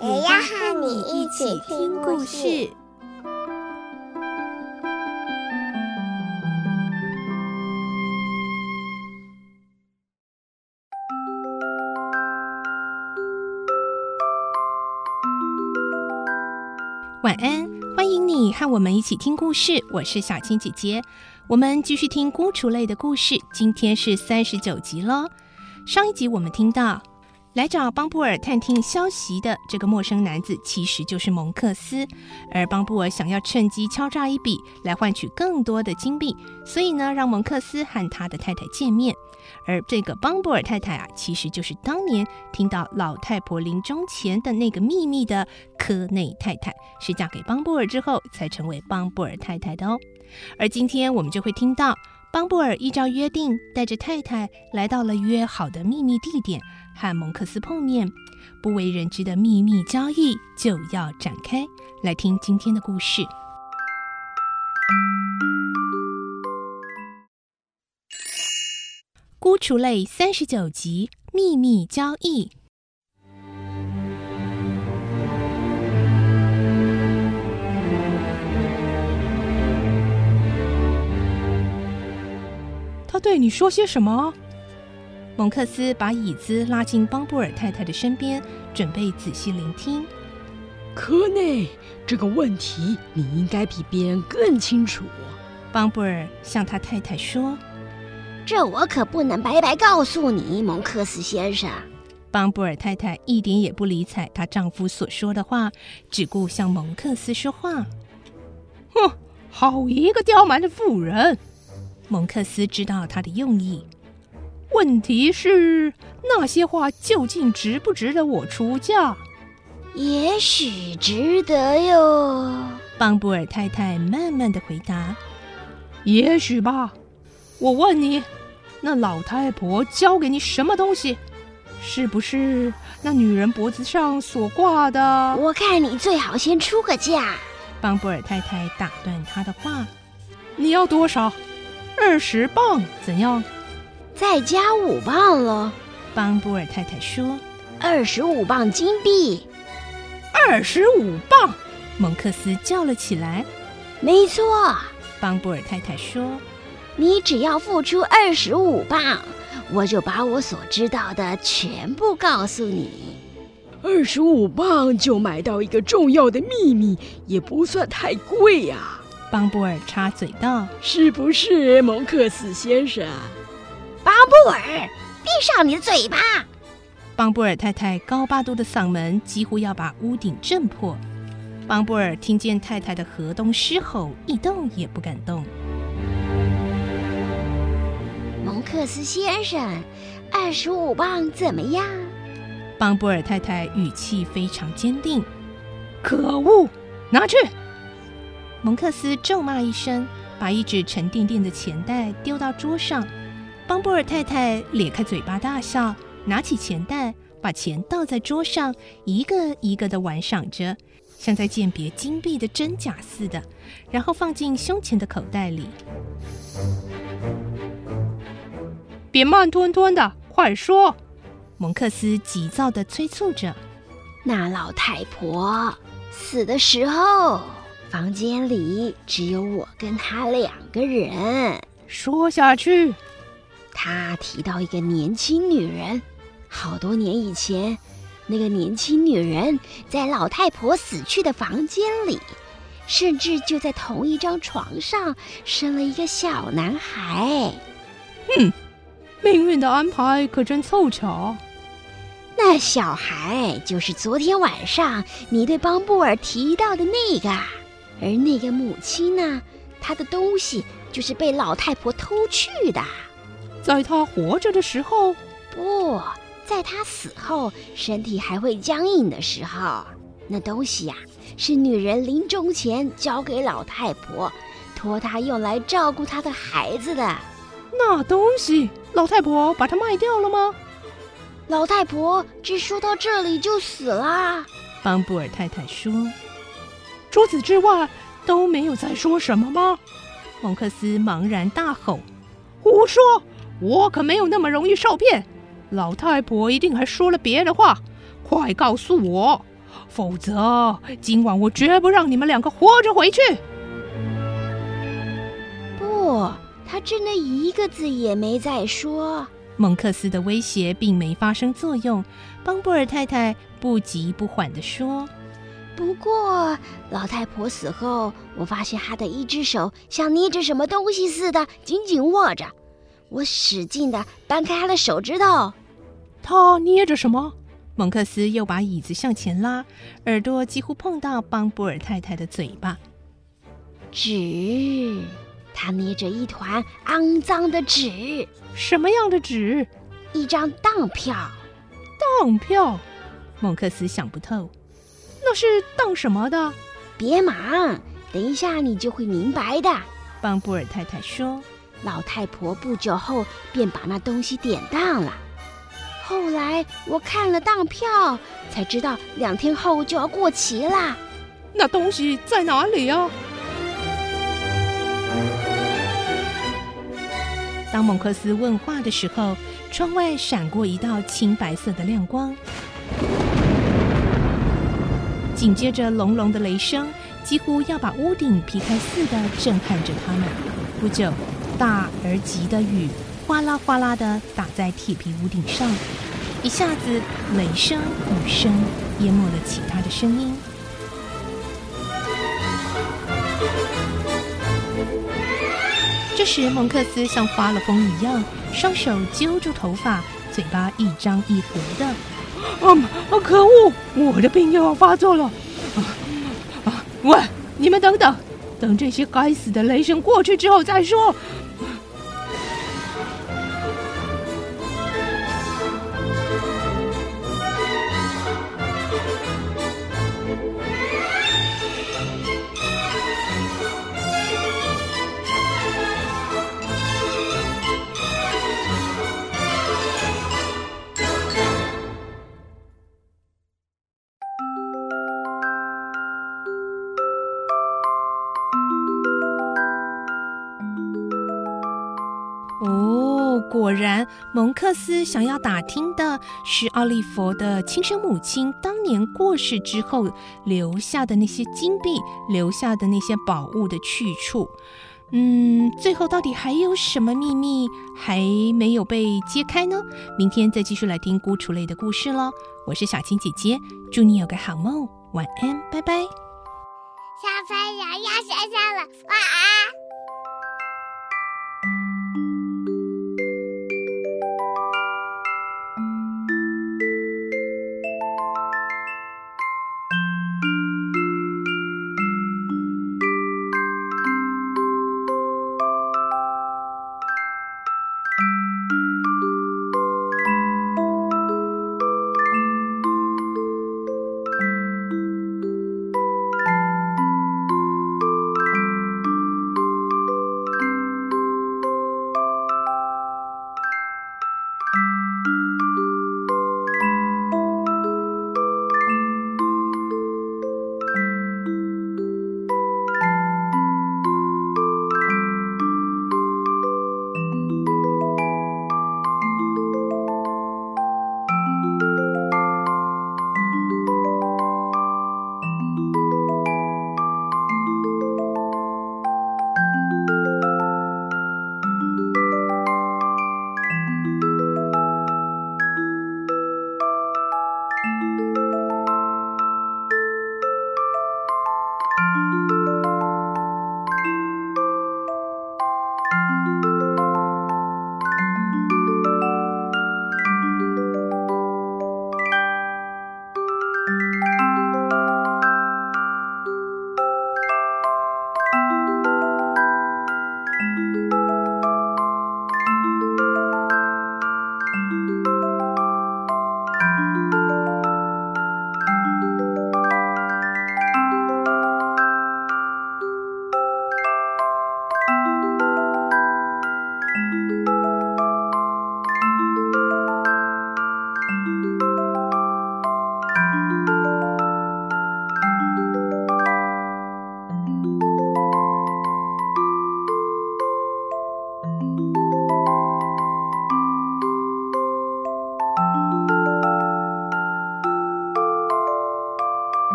也要和你一起听故事。晚安，欢迎你和我们一起听故事。我是小青姐姐，我们继续听《孤雏泪》的故事。今天是三十九集了。上一集我们听到，来找邦布尔探听消息的这个陌生男子，其实就是蒙克斯。而邦布尔想要趁机敲诈一笔，来换取更多的金币，所以呢，让蒙克斯和他的太太见面。而这个邦布尔太太啊，其实就是当年听到老太婆临终前的那个秘密的科内太太，是嫁给邦布尔之后才成为邦布尔太太的哦。而今天我们就会听到邦布尔依照约定，带着太太来到了约好的秘密地点，和蒙克斯碰面，不为人知的秘密交易就要展开。来听今天的故事。孤雏泪三十九集秘密交易。对你说些什么？蒙克斯把椅子拉进邦布尔太太的身边，准备仔细聆听。科内，这个问题你应该比别人更清楚。邦布尔向他太太说。这我可不能白白告诉你，蒙克斯先生。邦布尔太太一点也不理睬她丈夫所说的话，只顾向蒙克斯说话。哼，好一个刁蛮的妇人！蒙克斯知道他的用意。问题是那些话究竟值不值得我出价？也许值得哟。邦布尔太太慢慢的回答：“也许吧。我问你。”那老太婆教给你什么东西？是不是那女人脖子上所挂的？我看你最好先出个价。邦布尔太太打断他的话：“你要多少？二十磅？怎样？再加五镑了。”邦布尔太太说：“二十五磅金币。”二十五磅！蒙克斯叫了起来：“没错。”邦布尔太太说。你只要付出二十五磅，我就把我所知道的全部告诉你。二十五磅就买到一个重要的秘密，也不算太贵呀、啊。邦布尔插嘴道：“是不是，蒙克斯先生？”邦布尔，闭上你的嘴巴！邦布尔太太高八度的嗓门几乎要把屋顶震破。邦布尔听见太太的河东狮吼，一动也不敢动。蒙克斯先生，二十五磅怎么样？邦布尔太太语气非常坚定。可恶，拿去！蒙克斯咒骂一声，把一只沉甸甸的钱袋丢到桌上。邦布尔太太咧开嘴巴大笑，拿起钱袋，把钱倒在桌上，一个一个的玩赏着，像在鉴别金币的真假似的，然后放进胸前的口袋里。别慢吞吞的，快说！蒙克斯急躁地催促着。那老太婆死的时候，房间里只有我跟他两个人。说下去。他提到一个年轻女人，好多年以前，那个年轻女人在老太婆死去的房间里，甚至就在同一张床上生了一个小男孩。哼。命运的安排可真凑巧。那小孩就是昨天晚上你对邦布尔提到的那个，而那个母亲呢？她的东西就是被老太婆偷去的。在她活着的时候？不，在她死后，身体还会僵硬的时候。那东西呀、啊，是女人临终前交给老太婆，托她用来照顾她的孩子的。那东西，老太婆把它卖掉了吗？老太婆只说到这里就死了。邦布尔太太说：“除此之外都没有再说什么吗？”蒙克斯茫然大吼：“胡说！我可没有那么容易受骗。老太婆一定还说了别的话，快告诉我！”否则，今晚我绝不让你们两个活着回去。不，他真的一个字也没再说。蒙克斯的威胁并没发生作用。邦布尔太太不急不缓地说：“不过，老太婆死后，我发现她的一只手像捏着什么东西似的，紧紧握着。我使劲地掰开她的手指头。她捏着什么？”蒙克斯又把椅子向前拉，耳朵几乎碰到邦布尔太太的嘴巴。纸，他捏着一团肮脏的纸。什么样的纸？一张当票。当票？蒙克斯想不透。那是当什么的？别忙，等一下你就会明白的。邦布尔太太说：“老太婆不久后便把那东西典当了。”后来我看了当票，才知道两天后就要过期了。那东西在哪里啊？当蒙克斯问话的时候，窗外闪过一道青白色的亮光，紧接着隆隆的雷声，几乎要把屋顶劈开似的震撼着他们。不久，大而急的雨。哗啦哗啦的打在铁皮屋顶上，一下子雷声、雨声淹没了其他的声音。这时，蒙克斯像发了疯一样，双手揪住头发，嘴巴一张一合的。啊啊！可恶，我的病又要发作了！啊啊！喂，你们等等，等这些该死的雷声过去之后再说。果然，蒙克斯想要打听的是奥利弗的亲生母亲当年过世之后留下的那些金币，留下的那些宝物的去处。嗯，最后到底还有什么秘密还没有被揭开呢？明天再继续来听《孤雏泪》的故事喽。我是小青姐姐，祝你有个好梦，晚安，拜拜。小朋友要睡觉了，晚安。